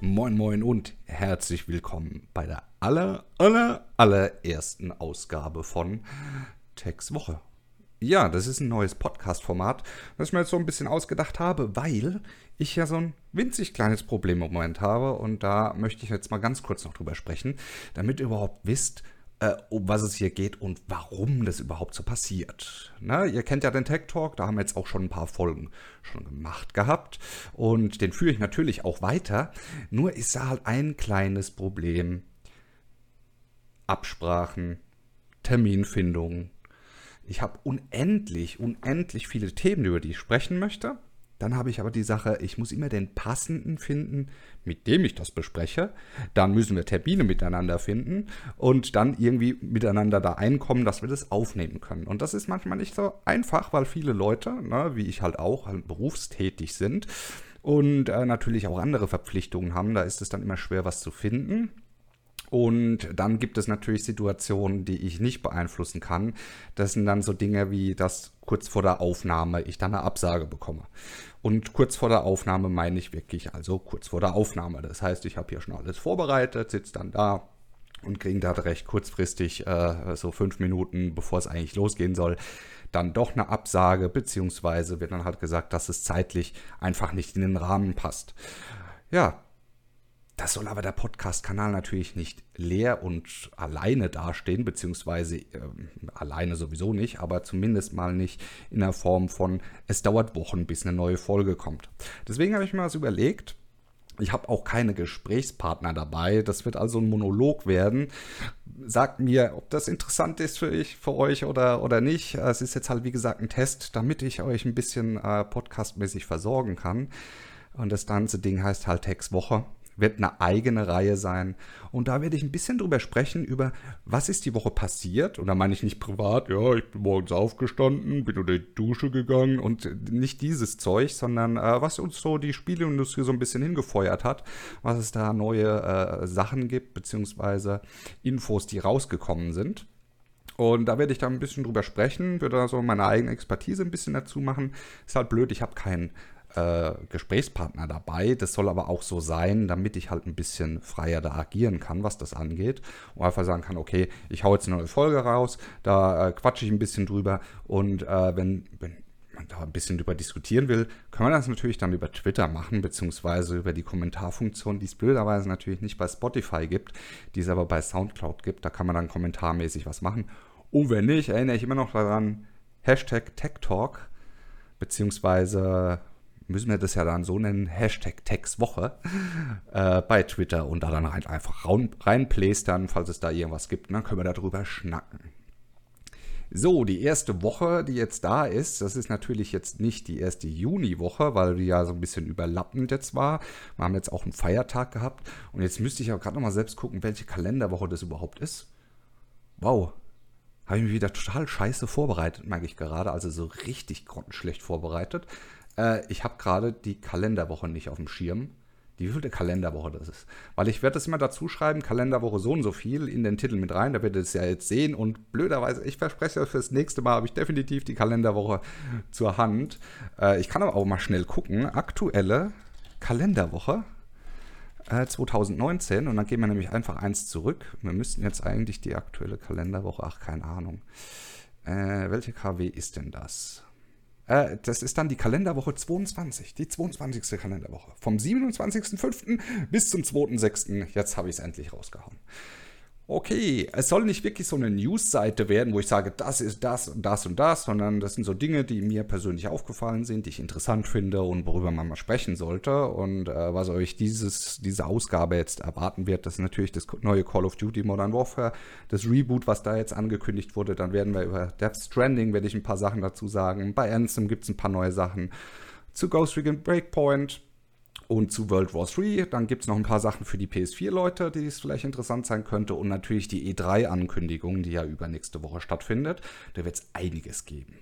Moin Moin und herzlich willkommen bei der aller, aller, allerersten Ausgabe von Tex Woche. Ja, das ist ein neues Podcast-Format, das ich mir jetzt so ein bisschen ausgedacht habe, weil ich ja so ein winzig kleines Problem im Moment habe und da möchte ich jetzt mal ganz kurz noch drüber sprechen, damit ihr überhaupt wisst, äh, um was es hier geht und warum das überhaupt so passiert. Na, ihr kennt ja den Tech Talk, da haben wir jetzt auch schon ein paar Folgen schon gemacht gehabt und den führe ich natürlich auch weiter. Nur ist da halt ein kleines Problem. Absprachen, Terminfindung. Ich habe unendlich, unendlich viele Themen, über die ich sprechen möchte. Dann habe ich aber die Sache, ich muss immer den passenden finden, mit dem ich das bespreche. Dann müssen wir Termine miteinander finden und dann irgendwie miteinander da einkommen, dass wir das aufnehmen können. Und das ist manchmal nicht so einfach, weil viele Leute, ne, wie ich halt auch, halt berufstätig sind und äh, natürlich auch andere Verpflichtungen haben. Da ist es dann immer schwer, was zu finden. Und dann gibt es natürlich Situationen, die ich nicht beeinflussen kann. Das sind dann so Dinge wie, dass kurz vor der Aufnahme ich dann eine Absage bekomme. Und kurz vor der Aufnahme meine ich wirklich, also kurz vor der Aufnahme. Das heißt, ich habe hier schon alles vorbereitet, sitze dann da und kriege da recht kurzfristig, äh, so fünf Minuten, bevor es eigentlich losgehen soll, dann doch eine Absage, beziehungsweise wird dann halt gesagt, dass es zeitlich einfach nicht in den Rahmen passt. Ja, das soll aber der Podcast-Kanal natürlich nicht leer und alleine dastehen, beziehungsweise äh, alleine sowieso nicht, aber zumindest mal nicht in der Form von, es dauert Wochen, bis eine neue Folge kommt. Deswegen habe ich mir was überlegt. Ich habe auch keine Gesprächspartner dabei. Das wird also ein Monolog werden. Sagt mir, ob das interessant ist für, ich, für euch oder, oder nicht. Es ist jetzt halt, wie gesagt, ein Test, damit ich euch ein bisschen äh, podcastmäßig versorgen kann. Und das ganze Ding heißt halt Text Woche wird eine eigene Reihe sein. Und da werde ich ein bisschen drüber sprechen, über was ist die Woche passiert. Und da meine ich nicht privat, ja, ich bin morgens aufgestanden, bin unter die Dusche gegangen und nicht dieses Zeug, sondern äh, was uns so die Spieleindustrie so ein bisschen hingefeuert hat, was es da neue äh, Sachen gibt, beziehungsweise Infos, die rausgekommen sind. Und da werde ich da ein bisschen drüber sprechen, würde da so meine eigene Expertise ein bisschen dazu machen. Ist halt blöd, ich habe keinen äh, Gesprächspartner dabei. Das soll aber auch so sein, damit ich halt ein bisschen freier da agieren kann, was das angeht. Und einfach sagen kann, okay, ich hau jetzt eine neue Folge raus, da äh, quatsche ich ein bisschen drüber und äh, wenn, wenn man da ein bisschen drüber diskutieren will, kann man das natürlich dann über Twitter machen, beziehungsweise über die Kommentarfunktion, die es blöderweise natürlich nicht bei Spotify gibt, die es aber bei Soundcloud gibt. Da kann man dann kommentarmäßig was machen. Und wenn nicht, erinnere ich immer noch daran, Hashtag Tech Talk, beziehungsweise müssen wir das ja dann so nennen, Hashtag Textwoche äh, bei Twitter und da dann rein, einfach rein, reinplästern, falls es da irgendwas gibt, dann können wir darüber schnacken. So, die erste Woche, die jetzt da ist, das ist natürlich jetzt nicht die erste Juniwoche, weil die ja so ein bisschen überlappend jetzt war. Wir haben jetzt auch einen Feiertag gehabt und jetzt müsste ich auch gerade nochmal selbst gucken, welche Kalenderwoche das überhaupt ist. Wow, habe ich mich wieder total scheiße vorbereitet, merke ich gerade, also so richtig grottenschlecht vorbereitet. Äh, ich habe gerade die Kalenderwoche nicht auf dem Schirm. Die wievielte Kalenderwoche das ist. Weil ich werde das immer dazu schreiben, Kalenderwoche so und so viel in den Titel mit rein. Da werdet ihr es ja jetzt sehen. Und blöderweise, ich verspreche euch, fürs nächste Mal habe ich definitiv die Kalenderwoche zur Hand. Äh, ich kann aber auch mal schnell gucken. Aktuelle Kalenderwoche 2019 äh, und dann gehen wir nämlich einfach eins zurück. Wir müssten jetzt eigentlich die aktuelle Kalenderwoche, ach keine Ahnung. Äh, welche KW ist denn das? Äh, das ist dann die Kalenderwoche 22, die 22. Kalenderwoche. Vom 27.05. bis zum 2.06. Jetzt habe ich es endlich rausgehauen okay, es soll nicht wirklich so eine News-Seite werden, wo ich sage, das ist das und das und das, sondern das sind so Dinge, die mir persönlich aufgefallen sind, die ich interessant finde und worüber man mal sprechen sollte. Und äh, was euch dieses, diese Ausgabe jetzt erwarten wird, das ist natürlich das neue Call of Duty Modern Warfare, das Reboot, was da jetzt angekündigt wurde. Dann werden wir über Death Stranding, werde ich ein paar Sachen dazu sagen. Bei Anthem gibt es ein paar neue Sachen. Zu Ghost Recon Breakpoint und zu World War 3. Dann gibt es noch ein paar Sachen für die PS4-Leute, die es vielleicht interessant sein könnte. Und natürlich die E3-Ankündigung, die ja übernächste Woche stattfindet. Da wird es einiges geben.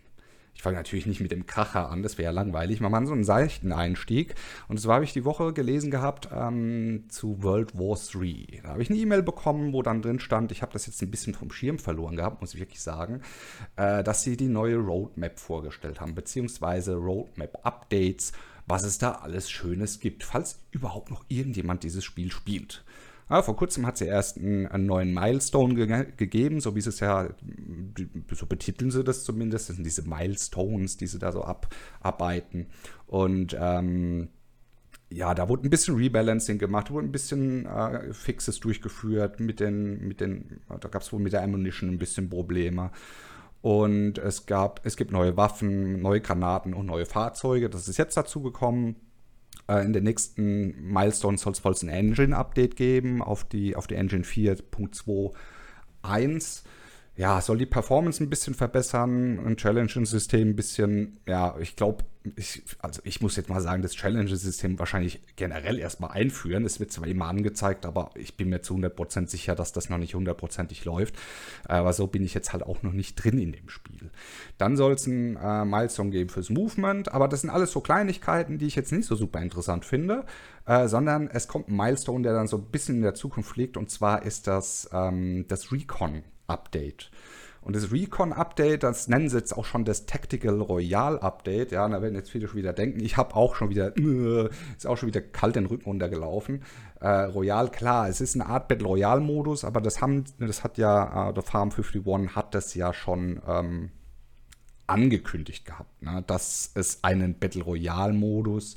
Ich fange natürlich nicht mit dem Kracher an, das wäre ja langweilig. Man macht so einen seichten Einstieg. Und zwar habe ich die Woche gelesen gehabt ähm, zu World War 3. Da habe ich eine E-Mail bekommen, wo dann drin stand, ich habe das jetzt ein bisschen vom Schirm verloren gehabt, muss ich wirklich sagen, äh, dass sie die neue Roadmap vorgestellt haben, beziehungsweise Roadmap-Updates was es da alles Schönes gibt, falls überhaupt noch irgendjemand dieses Spiel spielt. Ja, vor kurzem hat sie erst einen, einen neuen Milestone ge gegeben, so wie es ja, so betiteln sie das zumindest, das sind diese Milestones, die sie da so abarbeiten. Und ähm, ja, da wurde ein bisschen Rebalancing gemacht, wurde ein bisschen äh, Fixes durchgeführt mit den, mit den, da gab es wohl mit der Ammunition ein bisschen Probleme. Und es gab, es gibt neue Waffen, neue Granaten und neue Fahrzeuge. Das ist jetzt dazu gekommen. Äh, in den nächsten Milestones soll es ein Engine-Update geben auf die, auf die Engine 4.2.1 ja, soll die Performance ein bisschen verbessern, ein Challenge-System ein bisschen, ja, ich glaube, ich, also ich muss jetzt mal sagen, das Challenge-System wahrscheinlich generell erstmal einführen. Es wird zwar immer angezeigt, aber ich bin mir zu 100% sicher, dass das noch nicht hundertprozentig läuft. Aber so bin ich jetzt halt auch noch nicht drin in dem Spiel. Dann soll es ein äh, Milestone geben fürs Movement, aber das sind alles so Kleinigkeiten, die ich jetzt nicht so super interessant finde, äh, sondern es kommt ein Milestone, der dann so ein bisschen in der Zukunft liegt und zwar ist das ähm, das Recon Update. Und das Recon-Update, das nennen sie jetzt auch schon das Tactical Royale Update. Ja, da werden jetzt viele schon wieder denken, ich habe auch schon wieder, äh, ist auch schon wieder kalt den Rücken runtergelaufen. Äh, Royal, klar, es ist eine Art Battle Royale-Modus, aber das haben, das hat ja, äh, der Farm 51 hat das ja schon ähm, angekündigt gehabt, ne, dass es einen Battle Royale-Modus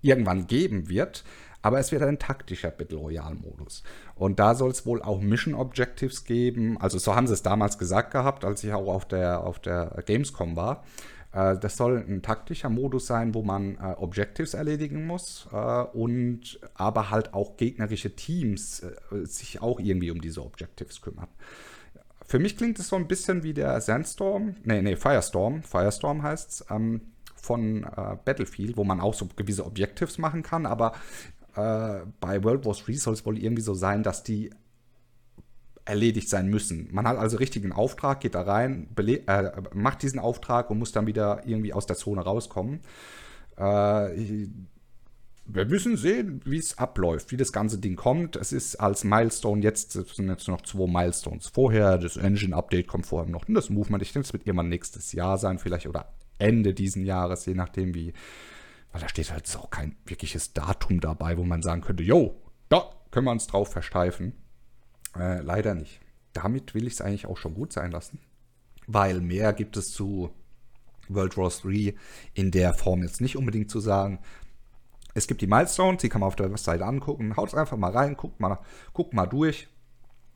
irgendwann geben wird. Aber es wird ein taktischer Battle Royale-Modus. Und da soll es wohl auch Mission Objectives geben. Also so haben sie es damals gesagt gehabt, als ich auch auf der, auf der Gamescom war. Äh, das soll ein taktischer Modus sein, wo man äh, Objectives erledigen muss äh, und aber halt auch gegnerische Teams äh, sich auch irgendwie um diese Objectives kümmern. Für mich klingt es so ein bisschen wie der Sandstorm, nee, nee, Firestorm, Firestorm heißt es, ähm, von äh, Battlefield, wo man auch so gewisse Objectives machen kann, aber äh, bei World War 3 soll es wohl irgendwie so sein, dass die erledigt sein müssen. Man hat also richtig einen Auftrag, geht da rein, äh, macht diesen Auftrag und muss dann wieder irgendwie aus der Zone rauskommen. Äh, wir müssen sehen, wie es abläuft, wie das ganze Ding kommt. Es ist als Milestone jetzt, es sind jetzt noch zwei Milestones vorher. Das Engine-Update kommt vorher noch. Und das Movement, ich denke, es wird irgendwann nächstes Jahr sein, vielleicht oder Ende diesen Jahres, je nachdem, wie, weil da steht halt auch kein wirkliches Datum dabei, wo man sagen könnte, jo, da können wir uns drauf versteifen. Äh, leider nicht. Damit will ich es eigentlich auch schon gut sein lassen. Weil mehr gibt es zu World War 3 in der Form jetzt nicht unbedingt zu sagen. Es gibt die Milestones, die kann man auf der Webseite angucken. Haut einfach mal rein, guckt mal, guckt mal durch.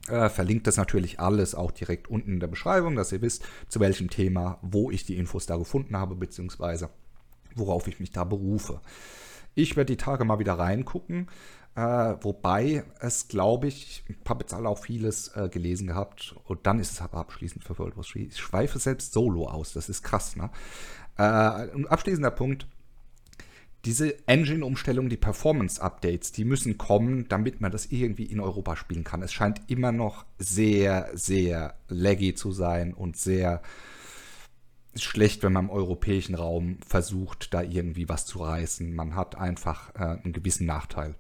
Äh, verlinkt das natürlich alles auch direkt unten in der Beschreibung, dass ihr wisst, zu welchem Thema, wo ich die Infos da gefunden habe, beziehungsweise worauf ich mich da berufe. Ich werde die Tage mal wieder reingucken, äh, wobei es, glaube ich, ich habe jetzt alle auch vieles äh, gelesen gehabt und dann ist es aber abschließend für World War 3. Ich schweife selbst solo aus, das ist krass, ne? Äh, ein abschließender Punkt, diese Engine-Umstellung, die Performance-Updates, die müssen kommen, damit man das irgendwie in Europa spielen kann. Es scheint immer noch sehr, sehr laggy zu sein und sehr schlecht, wenn man im europäischen Raum versucht, da irgendwie was zu reißen. Man hat einfach äh, einen gewissen Nachteil.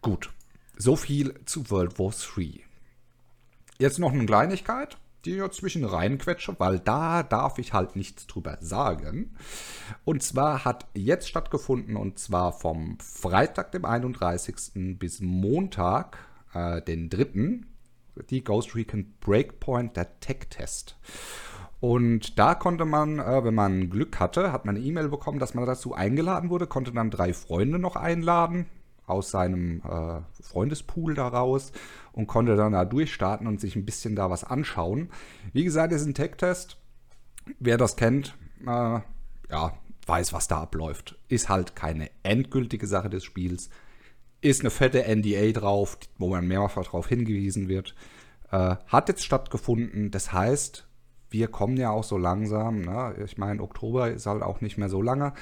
Gut, so viel zu World War 3. Jetzt noch eine Kleinigkeit, die ich zwischen reinquetsche, weil da darf ich halt nichts drüber sagen. Und zwar hat jetzt stattgefunden, und zwar vom Freitag, dem 31. bis Montag, äh, den 3., die Ghost Recon Breakpoint, der Tech-Test. Und da konnte man, äh, wenn man Glück hatte, hat man eine E-Mail bekommen, dass man dazu eingeladen wurde, konnte dann drei Freunde noch einladen aus seinem äh, Freundespool daraus und konnte dann da durchstarten und sich ein bisschen da was anschauen. Wie gesagt, es ist ein Tech-Test. Wer das kennt, äh, ja, weiß, was da abläuft. Ist halt keine endgültige Sache des Spiels. Ist eine fette NDA drauf, wo man mehrfach darauf hingewiesen wird. Äh, hat jetzt stattgefunden. Das heißt, wir kommen ja auch so langsam, ne? ich meine, Oktober ist halt auch nicht mehr so lange,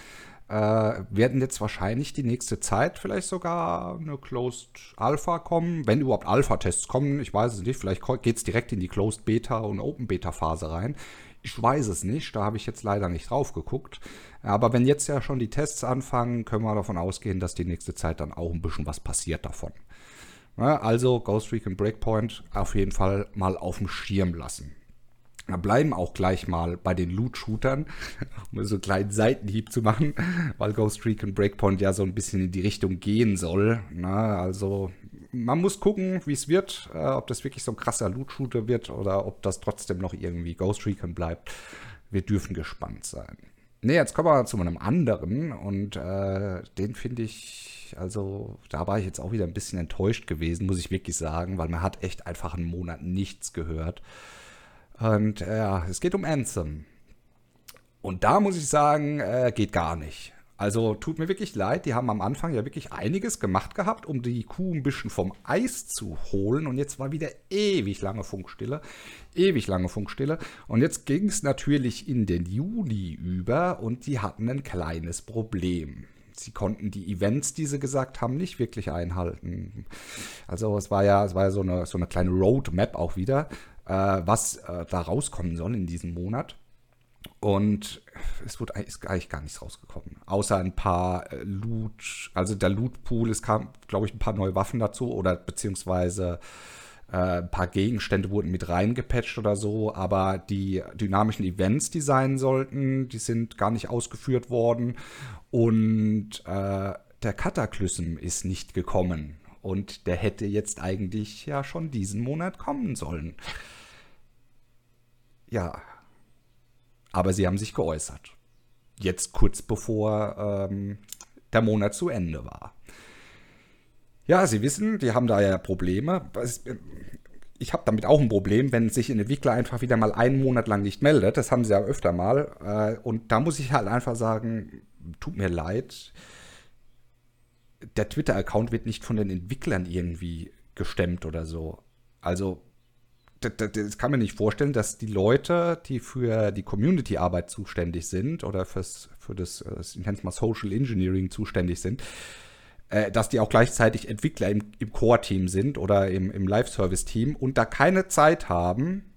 äh, werden jetzt wahrscheinlich die nächste Zeit vielleicht sogar eine Closed Alpha kommen, wenn überhaupt Alpha-Tests kommen, ich weiß es nicht, vielleicht geht es direkt in die Closed Beta und Open Beta Phase rein. Ich weiß es nicht, da habe ich jetzt leider nicht drauf geguckt. Aber wenn jetzt ja schon die Tests anfangen, können wir davon ausgehen, dass die nächste Zeit dann auch ein bisschen was passiert davon. Ja, also Ghost Recon Breakpoint auf jeden Fall mal auf dem Schirm lassen. Wir bleiben auch gleich mal bei den Loot-Shootern, um so einen kleinen Seitenhieb zu machen, weil Ghost Recon Breakpoint ja so ein bisschen in die Richtung gehen soll. Na, also man muss gucken, wie es wird, äh, ob das wirklich so ein krasser Loot-Shooter wird oder ob das trotzdem noch irgendwie Ghost Recon bleibt. Wir dürfen gespannt sein. Ne, jetzt kommen wir zu einem anderen und äh, den finde ich, also da war ich jetzt auch wieder ein bisschen enttäuscht gewesen, muss ich wirklich sagen, weil man hat echt einfach einen Monat nichts gehört. Und äh, ja, es geht um Anthem. Und da muss ich sagen, äh, geht gar nicht. Also tut mir wirklich leid, die haben am Anfang ja wirklich einiges gemacht gehabt, um die Kuh ein bisschen vom Eis zu holen. Und jetzt war wieder ewig lange Funkstille. Ewig lange Funkstille. Und jetzt ging es natürlich in den Juli über und die hatten ein kleines Problem. Sie konnten die Events, die sie gesagt haben, nicht wirklich einhalten. Also es war ja, es war ja so, eine, so eine kleine Roadmap auch wieder, was äh, da rauskommen soll in diesem Monat. Und es wurde ist eigentlich gar nichts rausgekommen. Außer ein paar äh, Loot, also der Loot-Pool, es kam, glaube ich, ein paar neue Waffen dazu oder beziehungsweise äh, ein paar Gegenstände wurden mit reingepatcht oder so, aber die dynamischen Events, die sein sollten, die sind gar nicht ausgeführt worden. Und äh, der Kataklysm ist nicht gekommen. Und der hätte jetzt eigentlich ja schon diesen Monat kommen sollen. Ja, aber sie haben sich geäußert. Jetzt kurz bevor ähm, der Monat zu Ende war. Ja, Sie wissen, die haben da ja Probleme. Ich habe damit auch ein Problem, wenn sich ein Entwickler einfach wieder mal einen Monat lang nicht meldet. Das haben sie ja öfter mal. Äh, und da muss ich halt einfach sagen, tut mir leid. Der Twitter-Account wird nicht von den Entwicklern irgendwie gestemmt oder so. Also das, das, kann man nicht vorstellen, dass die Leute, die für die Community-Arbeit zuständig sind oder fürs, für das, äh, nenne es mal Social Engineering zuständig sind, äh, dass die auch gleichzeitig Entwickler im, im Core-Team sind oder im, im Live-Service-Team und da keine Zeit haben,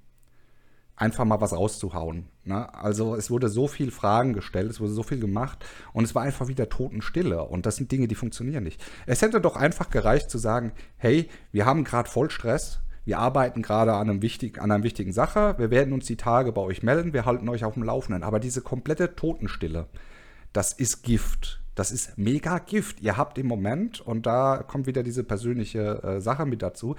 einfach mal was rauszuhauen. Ne? Also es wurde so viel Fragen gestellt, es wurde so viel gemacht und es war einfach wieder Totenstille. Und das sind Dinge, die funktionieren nicht. Es hätte doch einfach gereicht zu sagen, hey, wir haben gerade voll Stress, wir arbeiten gerade an, an einer wichtigen Sache. Wir werden uns die Tage bei euch melden. Wir halten euch auf dem Laufenden. Aber diese komplette Totenstille, das ist Gift. Das ist mega Gift. Ihr habt im Moment, und da kommt wieder diese persönliche äh, Sache mit dazu,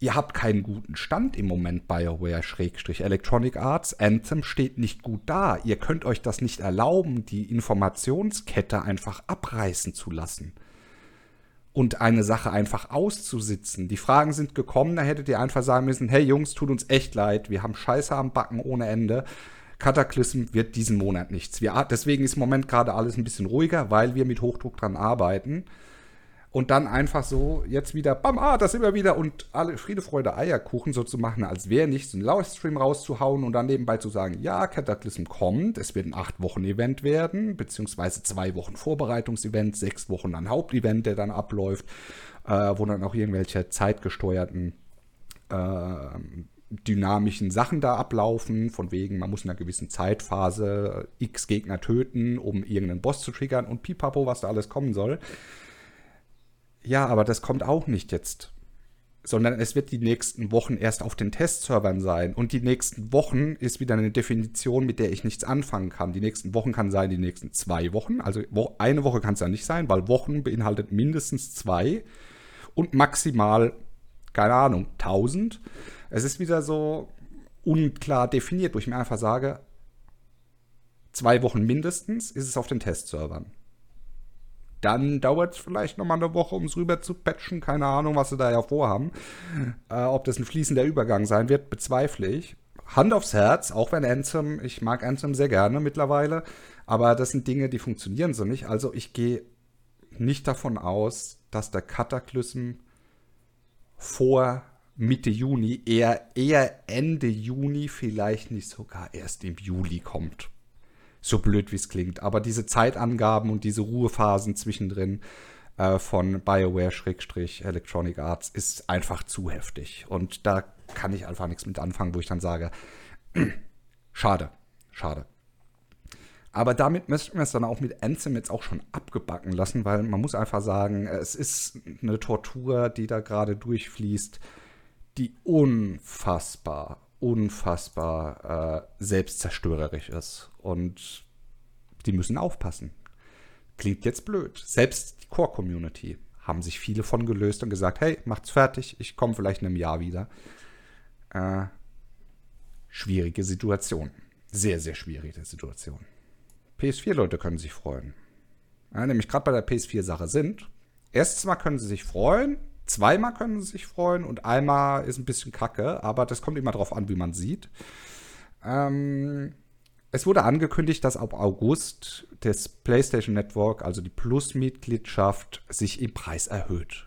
ihr habt keinen guten Stand im Moment BioWare-Electronic Arts. Anthem steht nicht gut da. Ihr könnt euch das nicht erlauben, die Informationskette einfach abreißen zu lassen und eine Sache einfach auszusitzen. Die Fragen sind gekommen, da hättet ihr einfach sagen müssen, hey Jungs, tut uns echt leid, wir haben Scheiße am Backen ohne Ende. Cataclysm wird diesen Monat nichts. Wir, deswegen ist im Moment gerade alles ein bisschen ruhiger, weil wir mit Hochdruck dran arbeiten und dann einfach so jetzt wieder, bam, ah, das wir wieder und alle Friede, Freude, Eierkuchen so zu machen, als wäre nichts, einen Livestream rauszuhauen und dann nebenbei zu sagen, ja, Cataclysm kommt, es wird ein acht Wochen Event werden, beziehungsweise zwei Wochen Vorbereitungsevent, sechs Wochen ein Hauptevent, der dann abläuft, äh, wo dann auch irgendwelche zeitgesteuerten äh, dynamischen Sachen da ablaufen, von wegen, man muss in einer gewissen Zeitphase x Gegner töten, um irgendeinen Boss zu triggern und pipapo, was da alles kommen soll. Ja, aber das kommt auch nicht jetzt. Sondern es wird die nächsten Wochen erst auf den Testservern sein. Und die nächsten Wochen ist wieder eine Definition, mit der ich nichts anfangen kann. Die nächsten Wochen kann sein die nächsten zwei Wochen. Also eine Woche kann es ja nicht sein, weil Wochen beinhaltet mindestens zwei und maximal, keine Ahnung, 1000. Es ist wieder so unklar definiert, wo ich mir einfach sage, zwei Wochen mindestens ist es auf den Testservern. Dann dauert es vielleicht nochmal eine Woche, um es rüber zu patchen. Keine Ahnung, was sie da ja vorhaben. Äh, ob das ein fließender Übergang sein wird, bezweifle ich. Hand aufs Herz, auch wenn Anthem, ich mag Anthem sehr gerne mittlerweile, aber das sind Dinge, die funktionieren so nicht. Also ich gehe nicht davon aus, dass der Cataclysm vor Mitte Juni, eher, eher Ende Juni, vielleicht nicht sogar erst im Juli kommt so blöd wie es klingt. Aber diese Zeitangaben und diese Ruhephasen zwischendrin äh, von BioWare-Electronic Arts ist einfach zu heftig. Und da kann ich einfach nichts mit anfangen, wo ich dann sage, schade, schade. Aber damit müssten wir es dann auch mit Anthem jetzt auch schon abgebacken lassen, weil man muss einfach sagen, es ist eine Tortur, die da gerade durchfließt, die unfassbar, unfassbar äh, selbstzerstörerisch ist. Und die müssen aufpassen. Klingt jetzt blöd. Selbst die Core-Community haben sich viele von gelöst und gesagt, hey, macht's fertig, ich komme vielleicht in einem Jahr wieder. Äh, schwierige Situation. Sehr, sehr schwierige Situation. PS4-Leute können sich freuen. Ja, nämlich gerade bei der PS4-Sache sind. Erstens mal können sie sich freuen, zweimal können sie sich freuen und einmal ist ein bisschen kacke, aber das kommt immer darauf an, wie man sieht. Ähm, es wurde angekündigt, dass ab August das PlayStation Network, also die Plus-Mitgliedschaft, sich im Preis erhöht.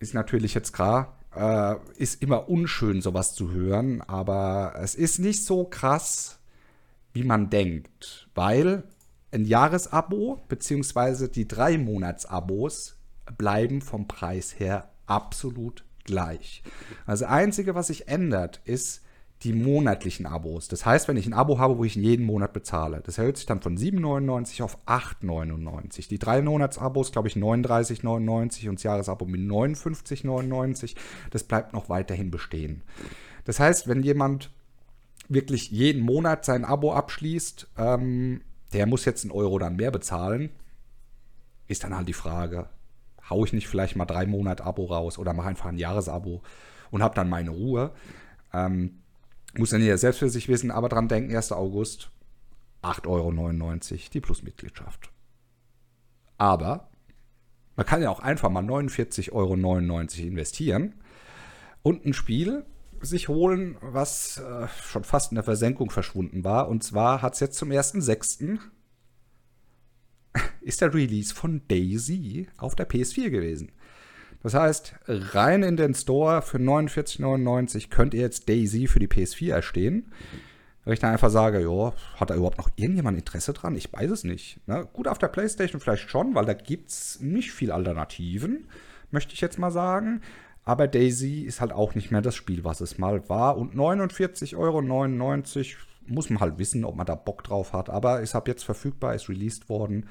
Ist natürlich jetzt klar, äh, ist immer unschön, sowas zu hören, aber es ist nicht so krass, wie man denkt, weil ein Jahresabo bzw. die drei Monats-Abos bleiben vom Preis her absolut gleich. Also einzige, was sich ändert, ist, die monatlichen Abos. Das heißt, wenn ich ein Abo habe, wo ich jeden Monat bezahle, das erhöht sich dann von 7,99 auf 8,99. Die drei Monats-Abos, glaube ich, 39,99 und das Jahresabo mit 59,99. Das bleibt noch weiterhin bestehen. Das heißt, wenn jemand wirklich jeden Monat sein Abo abschließt, ähm, der muss jetzt einen Euro dann mehr bezahlen, ist dann halt die Frage, hau ich nicht vielleicht mal drei Monate Abo raus oder mache einfach ein Jahresabo und habe dann meine Ruhe. Ähm, muss dann jeder selbst für sich wissen, aber dran denken, 1. August, 8,99 Euro die Plusmitgliedschaft. Aber man kann ja auch einfach mal 49,99 Euro investieren und ein Spiel sich holen, was äh, schon fast in der Versenkung verschwunden war. Und zwar hat es jetzt zum 1.6. ist der Release von Daisy auf der PS4 gewesen. Das heißt, rein in den Store für 49,99 könnt ihr jetzt Daisy für die PS4 erstehen. Wenn ich dann einfach sage, ja, hat da überhaupt noch irgendjemand Interesse dran? Ich weiß es nicht. Ne? Gut, auf der PlayStation vielleicht schon, weil da gibt es nicht viel Alternativen, möchte ich jetzt mal sagen. Aber Daisy ist halt auch nicht mehr das Spiel, was es mal war. Und 49,99 Euro muss man halt wissen, ob man da Bock drauf hat. Aber ist ab jetzt verfügbar, ist released worden.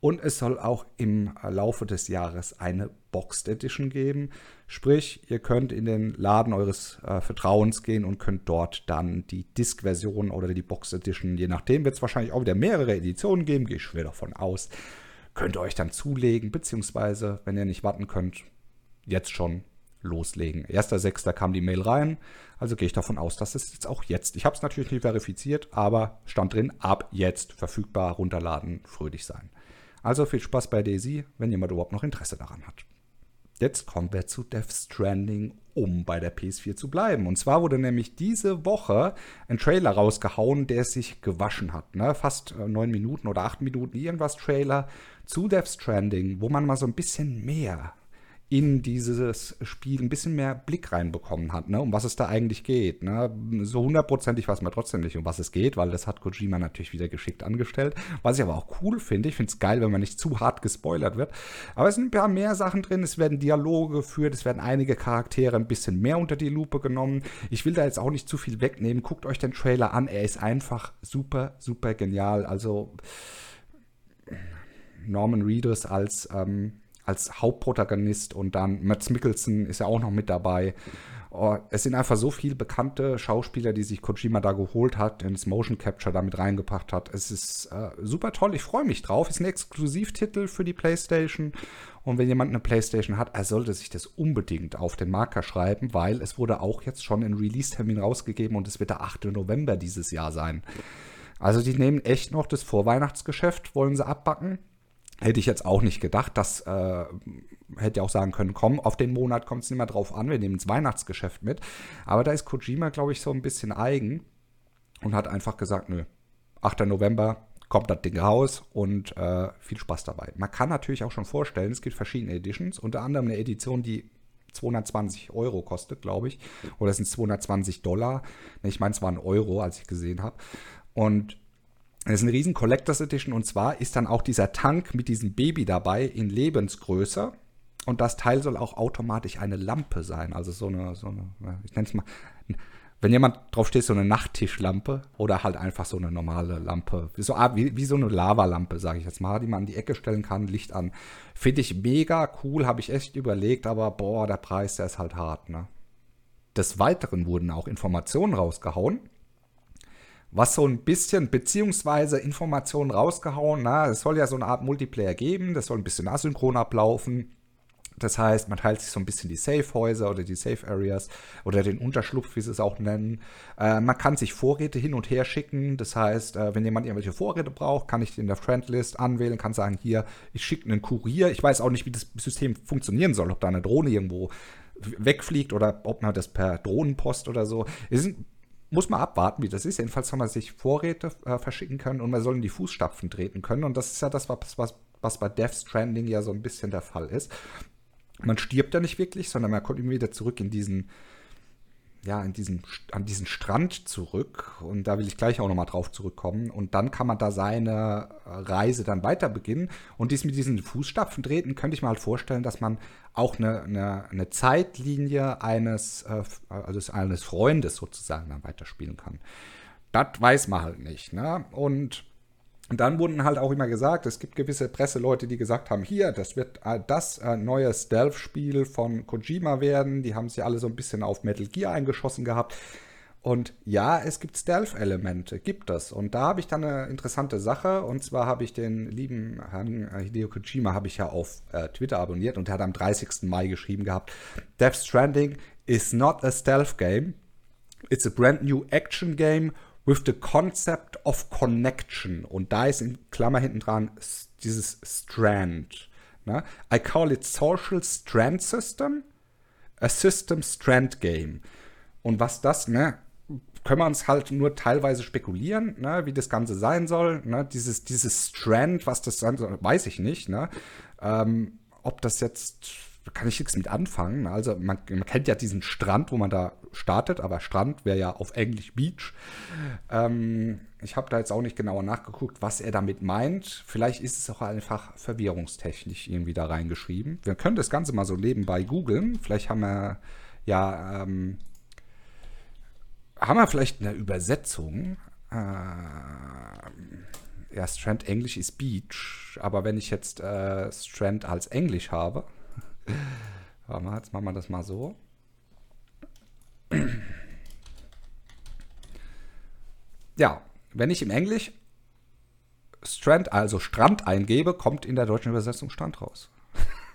Und es soll auch im Laufe des Jahres eine Boxed Edition geben. Sprich, ihr könnt in den Laden eures äh, Vertrauens gehen und könnt dort dann die Disk-Version oder die Boxed Edition, je nachdem wird es wahrscheinlich auch wieder mehrere Editionen geben, gehe ich schwer davon aus, könnt ihr euch dann zulegen, beziehungsweise, wenn ihr nicht warten könnt, jetzt schon loslegen. 1.6. kam die Mail rein, also gehe ich davon aus, dass es jetzt auch jetzt, ich habe es natürlich nicht verifiziert, aber stand drin, ab jetzt verfügbar, runterladen, fröhlich sein. Also viel Spaß bei Daisy, wenn jemand überhaupt noch Interesse daran hat. Jetzt kommen wir zu Death Stranding, um bei der PS4 zu bleiben. Und zwar wurde nämlich diese Woche ein Trailer rausgehauen, der sich gewaschen hat. Ne? Fast äh, neun Minuten oder acht Minuten irgendwas Trailer zu Death Stranding, wo man mal so ein bisschen mehr in dieses Spiel ein bisschen mehr Blick reinbekommen hat, ne, um was es da eigentlich geht. Ne. So hundertprozentig weiß man trotzdem nicht, um was es geht, weil das hat Kojima natürlich wieder geschickt angestellt. Was ich aber auch cool finde, ich finde es geil, wenn man nicht zu hart gespoilert wird. Aber es sind ein paar mehr Sachen drin, es werden Dialoge geführt, es werden einige Charaktere ein bisschen mehr unter die Lupe genommen. Ich will da jetzt auch nicht zu viel wegnehmen. Guckt euch den Trailer an, er ist einfach super, super genial. Also Norman Reedus als ähm, als Hauptprotagonist und dann Matt Mickelson ist ja auch noch mit dabei. Oh, es sind einfach so viele bekannte Schauspieler, die sich Kojima da geholt hat, ins Motion Capture damit reingebracht hat. Es ist äh, super toll, ich freue mich drauf. Es ist ein Exklusivtitel für die PlayStation. Und wenn jemand eine PlayStation hat, er sollte sich das unbedingt auf den Marker schreiben, weil es wurde auch jetzt schon ein Release-Termin rausgegeben und es wird der 8. November dieses Jahr sein. Also die nehmen echt noch das Vorweihnachtsgeschäft, wollen sie abbacken. Hätte ich jetzt auch nicht gedacht. Das äh, hätte ja auch sagen können, komm, auf den Monat kommt es nicht mehr drauf an, wir nehmen das Weihnachtsgeschäft mit. Aber da ist Kojima, glaube ich, so ein bisschen eigen und hat einfach gesagt, nö, 8. November kommt das Ding raus und äh, viel Spaß dabei. Man kann natürlich auch schon vorstellen, es gibt verschiedene Editions, unter anderem eine Edition, die 220 Euro kostet, glaube ich. Oder es sind 220 Dollar. Ich meine, es waren Euro, als ich gesehen habe. Und das ist eine riesen Collectors Edition und zwar ist dann auch dieser Tank mit diesem Baby dabei in Lebensgröße. Und das Teil soll auch automatisch eine Lampe sein. Also so eine, so eine ich nenne es mal, wenn jemand drauf steht, so eine Nachttischlampe oder halt einfach so eine normale Lampe. So, wie, wie so eine Lavalampe, sage ich jetzt mal, die man an die Ecke stellen kann, Licht an. Finde ich mega cool, habe ich echt überlegt, aber boah, der Preis, der ist halt hart, ne? Des Weiteren wurden auch Informationen rausgehauen, was so ein bisschen, beziehungsweise Informationen rausgehauen, na, es soll ja so eine Art Multiplayer geben, das soll ein bisschen asynchron ablaufen. Das heißt, man teilt sich so ein bisschen die Safe-Häuser oder die Safe-Areas oder den Unterschlupf, wie sie es auch nennen. Äh, man kann sich Vorräte hin und her schicken. Das heißt, äh, wenn jemand irgendwelche Vorräte braucht, kann ich den in der Friendlist anwählen, kann sagen, hier, ich schicke einen Kurier. Ich weiß auch nicht, wie das System funktionieren soll, ob da eine Drohne irgendwo wegfliegt oder ob man das per Drohnenpost oder so. Es sind muss man abwarten, wie das ist. Jedenfalls soll man sich Vorräte äh, verschicken können und man soll in die Fußstapfen treten können. Und das ist ja das, was, was, was bei Death Stranding ja so ein bisschen der Fall ist. Man stirbt ja nicht wirklich, sondern man kommt immer wieder zurück in diesen ja, in diesen, an diesen Strand zurück. Und da will ich gleich auch nochmal drauf zurückkommen. Und dann kann man da seine Reise dann weiter beginnen. Und dies mit diesen Fußstapfen treten, könnte ich mir halt vorstellen, dass man auch eine, eine, eine Zeitlinie eines, äh, also eines Freundes sozusagen dann weiterspielen kann. Das weiß man halt nicht. Ne? Und dann wurden halt auch immer gesagt, es gibt gewisse Presseleute, die gesagt haben, hier, das wird äh, das äh, neue Stealth-Spiel von Kojima werden. Die haben sich alle so ein bisschen auf Metal Gear eingeschossen gehabt. Und ja, es gibt Stealth-Elemente, gibt es. Und da habe ich dann eine interessante Sache. Und zwar habe ich den lieben Herrn äh, Hideo Kojima habe ich ja auf äh, Twitter abonniert und er hat am 30. Mai geschrieben gehabt, Death Stranding is not a stealth game. It's a brand new action game with the concept of connection. Und da ist in Klammer hinten dran dieses Strand. Ne? I call it Social Strand System, a System Strand Game. Und was das, ne, können wir uns halt nur teilweise spekulieren, ne, wie das Ganze sein soll. Ne? Dieses, dieses Strand, was das sein soll, weiß ich nicht. Ne? Ähm, ob das jetzt kann ich nichts mit anfangen. Also man, man, kennt ja diesen Strand, wo man da startet, aber Strand wäre ja auf Englisch Beach. Ähm, ich habe da jetzt auch nicht genauer nachgeguckt, was er damit meint. Vielleicht ist es auch einfach verwirrungstechnisch irgendwie da reingeschrieben. Wir können das Ganze mal so nebenbei googeln. Vielleicht haben wir ja ähm, haben wir vielleicht eine Übersetzung. Äh, ja, Strand Englisch ist Beach, aber wenn ich jetzt äh, Strand als Englisch habe, Warte mal, jetzt machen wir das mal so. Ja, wenn ich im Englisch Strand, also Strand eingebe, kommt in der deutschen Übersetzung Strand raus.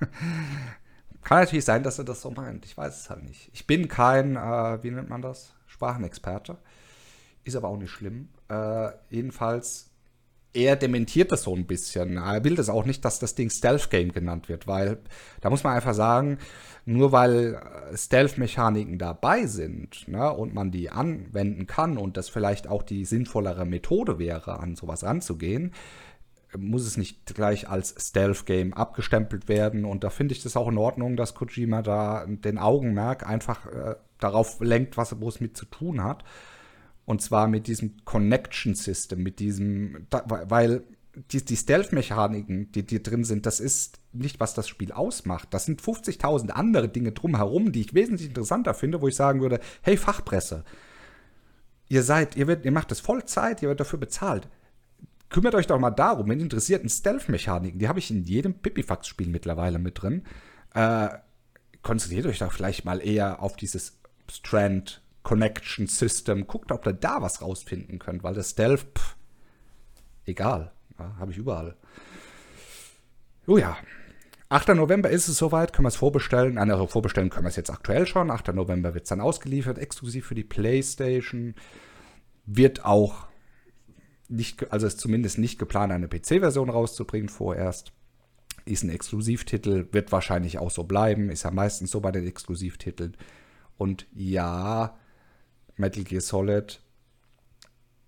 Kann natürlich sein, dass er das so meint. Ich weiß es halt nicht. Ich bin kein, äh, wie nennt man das? Sprachenexperte. Ist aber auch nicht schlimm. Äh, jedenfalls er dementiert das so ein bisschen. Er will das auch nicht, dass das Ding Stealth Game genannt wird, weil da muss man einfach sagen, nur weil äh, Stealth-Mechaniken dabei sind ne, und man die anwenden kann und das vielleicht auch die sinnvollere Methode wäre, an sowas ranzugehen, muss es nicht gleich als Stealth-Game abgestempelt werden. Und da finde ich das auch in Ordnung, dass Kojima da den Augenmerk einfach äh, darauf lenkt, was er mit zu tun hat. Und zwar mit diesem Connection System, mit diesem, da, weil die, die Stealth-Mechaniken, die, die drin sind, das ist nicht, was das Spiel ausmacht. Das sind 50.000 andere Dinge drumherum, die ich wesentlich interessanter finde, wo ich sagen würde, hey Fachpresse, ihr seid, ihr, wird, ihr macht das Vollzeit, ihr wird dafür bezahlt. Kümmert euch doch mal darum, wenn interessierten Stealth-Mechaniken, die habe ich in jedem Pipifax-Spiel mittlerweile mit drin. Äh, konzentriert euch doch vielleicht mal eher auf dieses Strand Connection System. Guckt, ob ihr da was rausfinden könnt, weil das Stealth, pff, egal, ja, habe ich überall. Oh ja. 8. November ist es soweit, können wir es vorbestellen. Also vorbestellen können wir es jetzt aktuell schon. 8. November wird es dann ausgeliefert, exklusiv für die PlayStation. Wird auch nicht, also ist zumindest nicht geplant, eine PC-Version rauszubringen vorerst. Ist ein Exklusivtitel, wird wahrscheinlich auch so bleiben. Ist ja meistens so bei den Exklusivtiteln. Und ja, Metal Gear Solid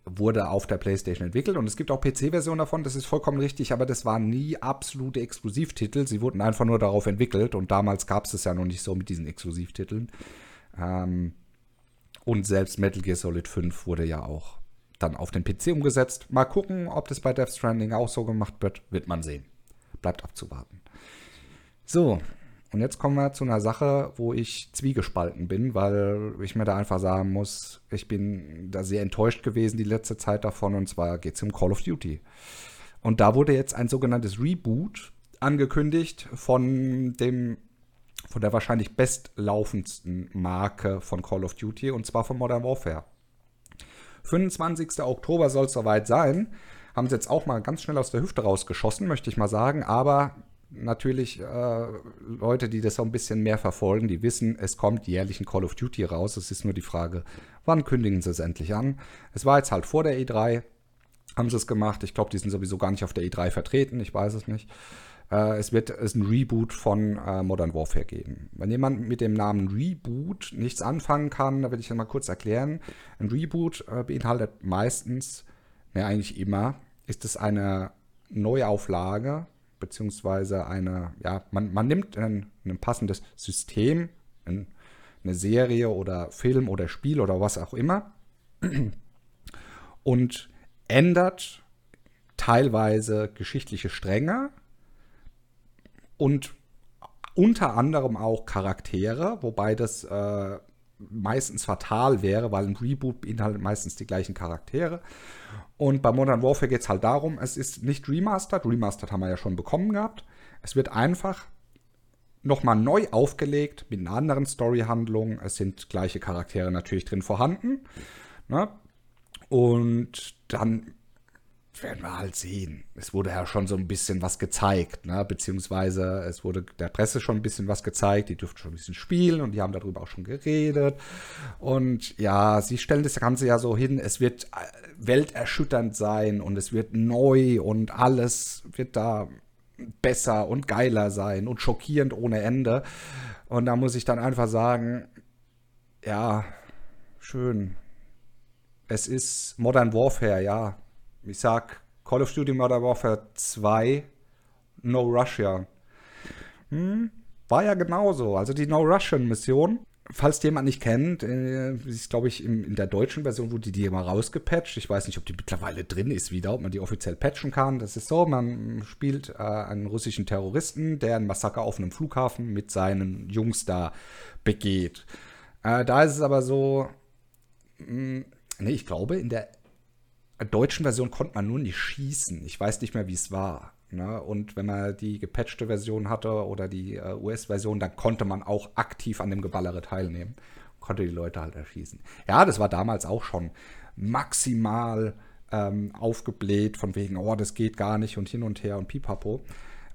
wurde auf der PlayStation entwickelt und es gibt auch PC-Versionen davon, das ist vollkommen richtig, aber das waren nie absolute Exklusivtitel. Sie wurden einfach nur darauf entwickelt und damals gab es es ja noch nicht so mit diesen Exklusivtiteln. Ähm, und selbst Metal Gear Solid 5 wurde ja auch dann auf den PC umgesetzt. Mal gucken, ob das bei Death Stranding auch so gemacht wird, wird man sehen. Bleibt abzuwarten. So, und jetzt kommen wir zu einer Sache, wo ich zwiegespalten bin, weil ich mir da einfach sagen muss, ich bin da sehr enttäuscht gewesen die letzte Zeit davon und zwar geht es um Call of Duty. Und da wurde jetzt ein sogenanntes Reboot angekündigt von dem von der wahrscheinlich bestlaufendsten Marke von Call of Duty und zwar von Modern Warfare. 25. Oktober soll es soweit sein. Haben sie jetzt auch mal ganz schnell aus der Hüfte rausgeschossen, möchte ich mal sagen. Aber natürlich äh, Leute, die das so ein bisschen mehr verfolgen, die wissen, es kommt jährlich ein Call of Duty raus. Es ist nur die Frage, wann kündigen sie es endlich an? Es war jetzt halt vor der E3, haben sie es gemacht. Ich glaube, die sind sowieso gar nicht auf der E3 vertreten, ich weiß es nicht. Äh, es wird es ein Reboot von äh, Modern Warfare geben. Wenn jemand mit dem Namen Reboot nichts anfangen kann, da will ich das mal kurz erklären. Ein Reboot äh, beinhaltet meistens, ne, eigentlich immer, ist es eine Neuauflage beziehungsweise eine, ja, man, man nimmt ein, ein passendes System, ein, eine Serie oder Film oder Spiel oder was auch immer und ändert teilweise geschichtliche Stränge und unter anderem auch Charaktere, wobei das äh, meistens fatal wäre, weil ein Reboot beinhaltet meistens die gleichen Charaktere. Und bei Modern Warfare geht es halt darum, es ist nicht remastered, remastered haben wir ja schon bekommen gehabt. Es wird einfach nochmal neu aufgelegt mit einer anderen Storyhandlung. Es sind gleiche Charaktere natürlich drin vorhanden. Ne? Und dann werden wir halt sehen. Es wurde ja schon so ein bisschen was gezeigt, ne? beziehungsweise es wurde der Presse schon ein bisschen was gezeigt, die dürften schon ein bisschen spielen und die haben darüber auch schon geredet. Und ja, sie stellen das Ganze ja so hin, es wird äh, welterschütternd sein und es wird neu und alles wird da besser und geiler sein und schockierend ohne Ende. Und da muss ich dann einfach sagen, ja, schön. Es ist Modern Warfare, ja ich sag Call of Duty Modern Warfare 2, No Russia. Hm, war ja genauso. Also die No Russian Mission, falls jemand nicht kennt, äh, ist glaube ich in, in, der deutschen Version wurde die mal rausgepatcht. Ich weiß nicht, ob die mittlerweile drin ist wieder, ob man die offiziell patchen kann. Das ist so, man spielt äh, einen russischen Terroristen, der ein Massaker auf einem Flughafen mit seinen Jungs da begeht. Äh, da ist es aber so, mh, hm, nee, ich glaube, in der deutschen Version konnte man nur nicht schießen. Ich weiß nicht mehr, wie es war. Ne? Und wenn man die gepatchte Version hatte oder die äh, US-Version, dann konnte man auch aktiv an dem Geballere teilnehmen. Konnte die Leute halt erschießen. Ja, das war damals auch schon maximal ähm, aufgebläht, von wegen, oh, das geht gar nicht und hin und her und pipapo.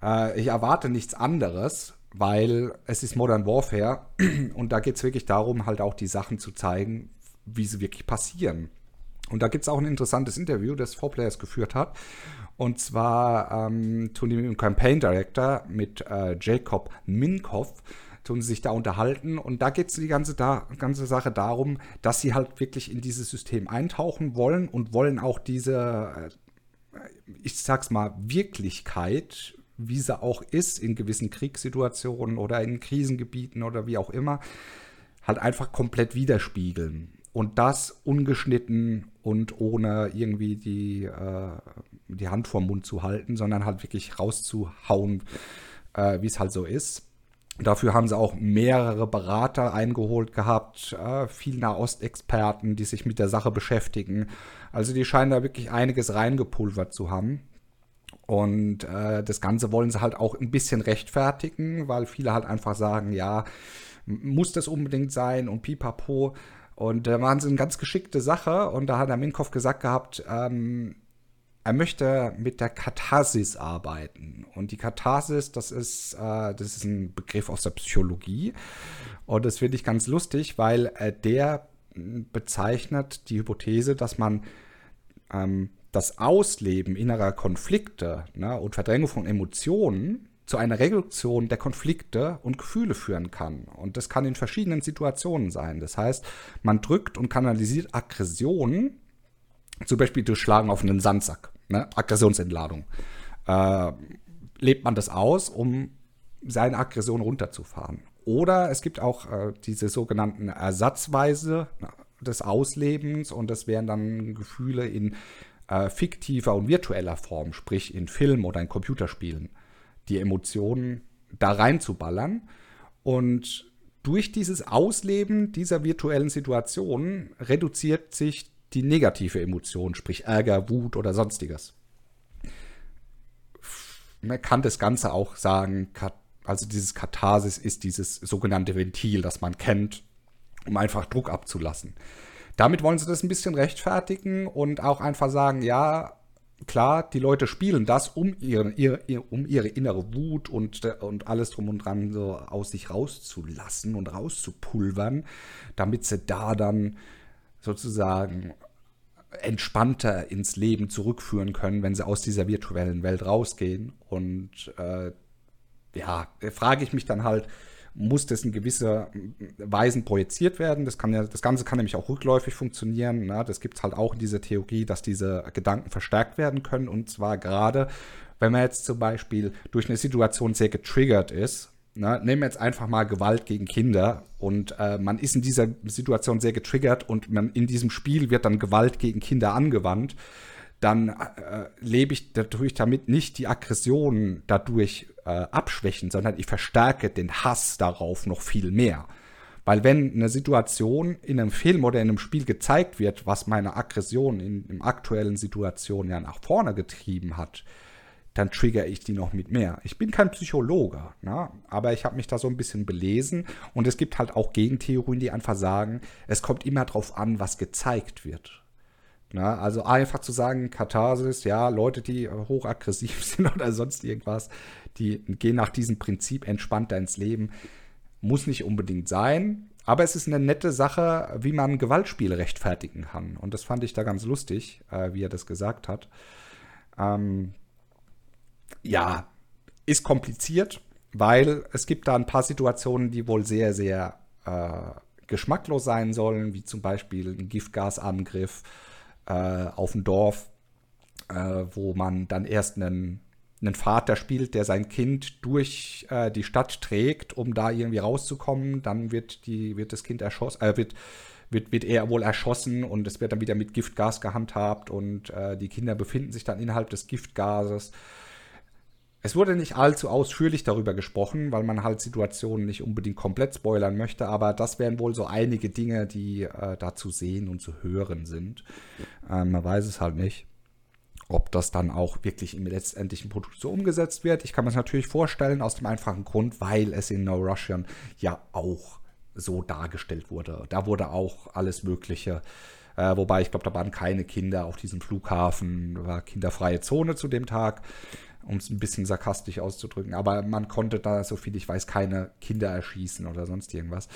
Äh, ich erwarte nichts anderes, weil es ist Modern Warfare und da geht es wirklich darum, halt auch die Sachen zu zeigen, wie sie wirklich passieren. Und da gibt es auch ein interessantes Interview, das 4Players geführt hat. Und zwar ähm, tun die mit dem Campaign Director, mit äh, Jacob Minkoff, tun sie sich da unterhalten. Und da geht es die ganze, da, ganze Sache darum, dass sie halt wirklich in dieses System eintauchen wollen und wollen auch diese, äh, ich sag's mal, Wirklichkeit, wie sie auch ist in gewissen Kriegssituationen oder in Krisengebieten oder wie auch immer, halt einfach komplett widerspiegeln und das ungeschnitten und ohne irgendwie die, äh, die Hand vorm Mund zu halten, sondern halt wirklich rauszuhauen, äh, wie es halt so ist. Dafür haben sie auch mehrere Berater eingeholt gehabt, äh, viel Nahostexperten, die sich mit der Sache beschäftigen. Also die scheinen da wirklich einiges reingepulvert zu haben. Und äh, das Ganze wollen sie halt auch ein bisschen rechtfertigen, weil viele halt einfach sagen, ja, muss das unbedingt sein und pipapo. Und da waren sie eine ganz geschickte Sache. Und da hat der Minkoff gesagt gehabt, ähm, er möchte mit der Katharsis arbeiten. Und die Katharsis, das ist, äh, das ist ein Begriff aus der Psychologie. Und das finde ich ganz lustig, weil äh, der bezeichnet die Hypothese, dass man ähm, das Ausleben innerer Konflikte ne, und Verdrängung von Emotionen zu einer Reduktion der Konflikte und Gefühle führen kann. Und das kann in verschiedenen Situationen sein. Das heißt, man drückt und kanalisiert Aggressionen, zum Beispiel durch Schlagen auf einen Sandsack, ne? Aggressionsentladung. Äh, lebt man das aus, um seine Aggression runterzufahren. Oder es gibt auch äh, diese sogenannten Ersatzweise des Auslebens und das wären dann Gefühle in äh, fiktiver und virtueller Form, sprich in Film oder in Computerspielen die Emotionen da reinzuballern. Und durch dieses Ausleben dieser virtuellen Situation reduziert sich die negative Emotion, sprich Ärger, Wut oder sonstiges. Man kann das Ganze auch sagen, Also dieses Katharsis ist dieses sogenannte Ventil, das man kennt, um einfach Druck abzulassen. Damit wollen sie das ein bisschen rechtfertigen und auch einfach sagen, ja, klar, die Leute spielen das, um ihre, ihre, um ihre innere Wut und, und alles drum und dran so aus sich rauszulassen und rauszupulvern, damit sie da dann sozusagen entspannter ins Leben zurückführen können, wenn sie aus dieser virtuellen Welt rausgehen. Und äh, ja, frage ich mich dann halt, muss das in gewisser Weisen projiziert werden. Das, kann ja, das Ganze kann nämlich auch rückläufig funktionieren. Ne? Das gibt es halt auch in dieser Theorie, dass diese Gedanken verstärkt werden können. Und zwar gerade, wenn man jetzt zum Beispiel durch eine Situation sehr getriggert ist. Ne? Nehmen wir jetzt einfach mal Gewalt gegen Kinder und äh, man ist in dieser Situation sehr getriggert und man in diesem Spiel wird dann Gewalt gegen Kinder angewandt dann äh, lebe ich dadurch damit nicht die Aggression dadurch äh, abschwächen, sondern ich verstärke den Hass darauf noch viel mehr. Weil wenn eine Situation in einem Film oder in einem Spiel gezeigt wird, was meine Aggression in, in aktuellen Situationen ja nach vorne getrieben hat, dann trigger ich die noch mit mehr. Ich bin kein Psychologe, ne? aber ich habe mich da so ein bisschen belesen und es gibt halt auch Gegentheorien, die einfach sagen, es kommt immer darauf an, was gezeigt wird. Na, also einfach zu sagen, Katharsis, ja, Leute, die hochaggressiv sind oder sonst irgendwas, die gehen nach diesem Prinzip entspannter ins Leben, muss nicht unbedingt sein. Aber es ist eine nette Sache, wie man Gewaltspiele rechtfertigen kann. Und das fand ich da ganz lustig, äh, wie er das gesagt hat. Ähm, ja, ist kompliziert, weil es gibt da ein paar Situationen, die wohl sehr, sehr äh, geschmacklos sein sollen, wie zum Beispiel ein Giftgasangriff äh, auf dem Dorf, äh, wo man dann erst einen, einen Vater spielt, der sein Kind durch äh, die Stadt trägt, um da irgendwie rauszukommen. Dann wird, die, wird das Kind erschossen, äh, wird, wird, wird er wohl erschossen und es wird dann wieder mit Giftgas gehandhabt und äh, die Kinder befinden sich dann innerhalb des Giftgases. Es wurde nicht allzu ausführlich darüber gesprochen, weil man halt Situationen nicht unbedingt komplett spoilern möchte, aber das wären wohl so einige Dinge, die äh, da zu sehen und zu hören sind. Ähm, man weiß es halt nicht, ob das dann auch wirklich im letztendlichen Produkt so umgesetzt wird. Ich kann mir das natürlich vorstellen, aus dem einfachen Grund, weil es in No Russian ja auch so dargestellt wurde. Da wurde auch alles Mögliche. Äh, wobei ich glaube, da waren keine Kinder auf diesem Flughafen, war kinderfreie Zone zu dem Tag um es ein bisschen sarkastisch auszudrücken. Aber man konnte da, so viel ich weiß, keine Kinder erschießen oder sonst irgendwas.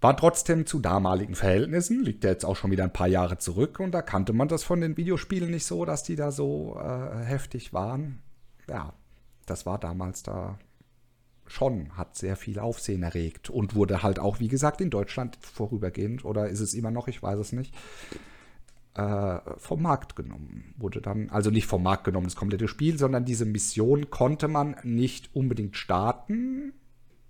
War trotzdem zu damaligen Verhältnissen, liegt ja jetzt auch schon wieder ein paar Jahre zurück und da kannte man das von den Videospielen nicht so, dass die da so äh, heftig waren. Ja, das war damals da schon, hat sehr viel Aufsehen erregt und wurde halt auch, wie gesagt, in Deutschland vorübergehend oder ist es immer noch, ich weiß es nicht, äh, vom Markt genommen. Wurde dann, also nicht vom Markt genommen, das komplette Spiel, sondern diese Mission konnte man nicht unbedingt starten.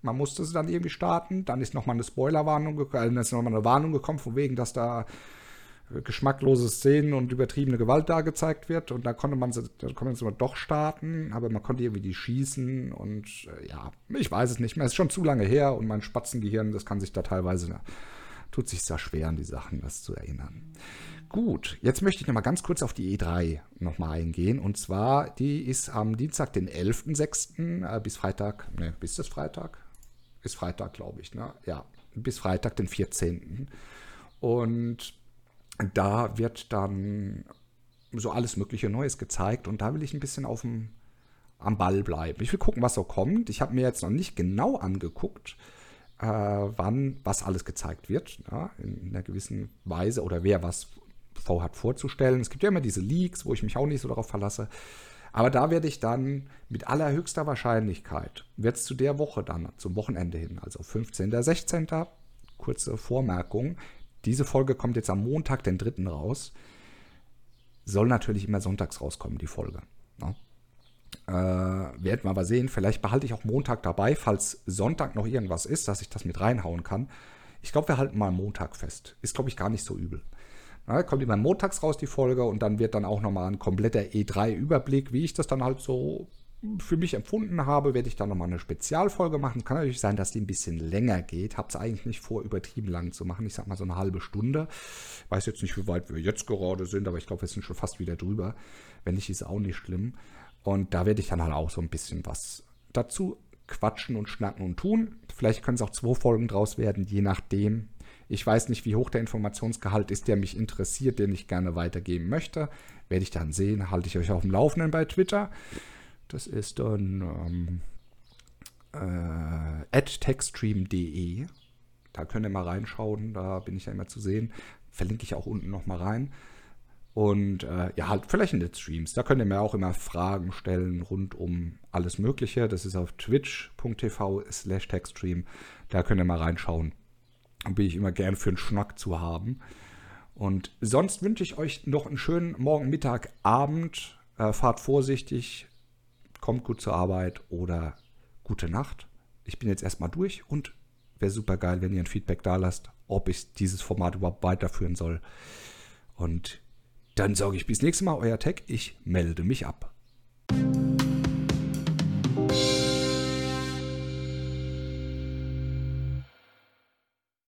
Man musste sie dann irgendwie starten. Dann ist nochmal eine Spoilerwarnung gekommen, äh, ist nochmal eine Warnung gekommen, von wegen, dass da geschmacklose Szenen und übertriebene Gewalt da gezeigt wird. Und da konnte man sie, konnte man doch starten, aber man konnte irgendwie die schießen und äh, ja, ich weiß es nicht mehr. Es ist schon zu lange her und mein Spatzengehirn, das kann sich da teilweise, tut sich sehr schwer an die Sachen, das zu erinnern. Gut, jetzt möchte ich noch mal ganz kurz auf die E3 noch mal eingehen. Und zwar, die ist am Dienstag, den 11.06. Äh, bis Freitag, ne, bis das Freitag? Ist Freitag, glaube ich, ne? Ja, bis Freitag, den 14. Und da wird dann so alles mögliche Neues gezeigt. Und da will ich ein bisschen auf dem, am Ball bleiben. Ich will gucken, was so kommt. Ich habe mir jetzt noch nicht genau angeguckt, äh, wann was alles gezeigt wird, ja, in einer gewissen Weise oder wer was hat vorzustellen. Es gibt ja immer diese Leaks, wo ich mich auch nicht so darauf verlasse. Aber da werde ich dann mit allerhöchster Wahrscheinlichkeit, wird es zu der Woche dann, zum Wochenende hin, also 15., 16., kurze Vormerkung, diese Folge kommt jetzt am Montag, den 3. raus. Soll natürlich immer sonntags rauskommen, die Folge. Ne? Äh, werden wir aber sehen. Vielleicht behalte ich auch Montag dabei, falls Sonntag noch irgendwas ist, dass ich das mit reinhauen kann. Ich glaube, wir halten mal Montag fest. Ist, glaube ich, gar nicht so übel. Ja, kommt immer montags raus die Folge und dann wird dann auch nochmal ein kompletter E3-Überblick, wie ich das dann halt so für mich empfunden habe, werde ich dann nochmal eine Spezialfolge machen. Kann natürlich sein, dass die ein bisschen länger geht. Habe es eigentlich nicht vor, übertrieben lang zu machen. Ich sag mal so eine halbe Stunde. Weiß jetzt nicht, wie weit wir jetzt gerade sind, aber ich glaube, wir sind schon fast wieder drüber. Wenn nicht, ist auch nicht schlimm. Und da werde ich dann halt auch so ein bisschen was dazu quatschen und schnacken und tun. Vielleicht können es auch zwei Folgen draus werden, je nachdem. Ich weiß nicht, wie hoch der Informationsgehalt ist, der mich interessiert, den ich gerne weitergeben möchte. Werde ich dann sehen, halte ich euch auf dem Laufenden bei Twitter. Das ist dann ähm, äh, techstream.de. Da könnt ihr mal reinschauen, da bin ich ja immer zu sehen. Verlinke ich auch unten nochmal rein. Und äh, ja, halt vielleicht in den Streams. Da könnt ihr mir auch immer Fragen stellen rund um alles Mögliche. Das ist auf twitch.tv slash techstream. Da könnt ihr mal reinschauen. Da bin ich immer gern für einen Schnack zu haben. Und sonst wünsche ich euch noch einen schönen Morgen, Mittag, Abend. Äh, fahrt vorsichtig, kommt gut zur Arbeit oder gute Nacht. Ich bin jetzt erstmal durch und wäre super geil, wenn ihr ein Feedback da lasst, ob ich dieses Format überhaupt weiterführen soll. Und dann sage ich bis nächstes Mal, euer Tech. Ich melde mich ab.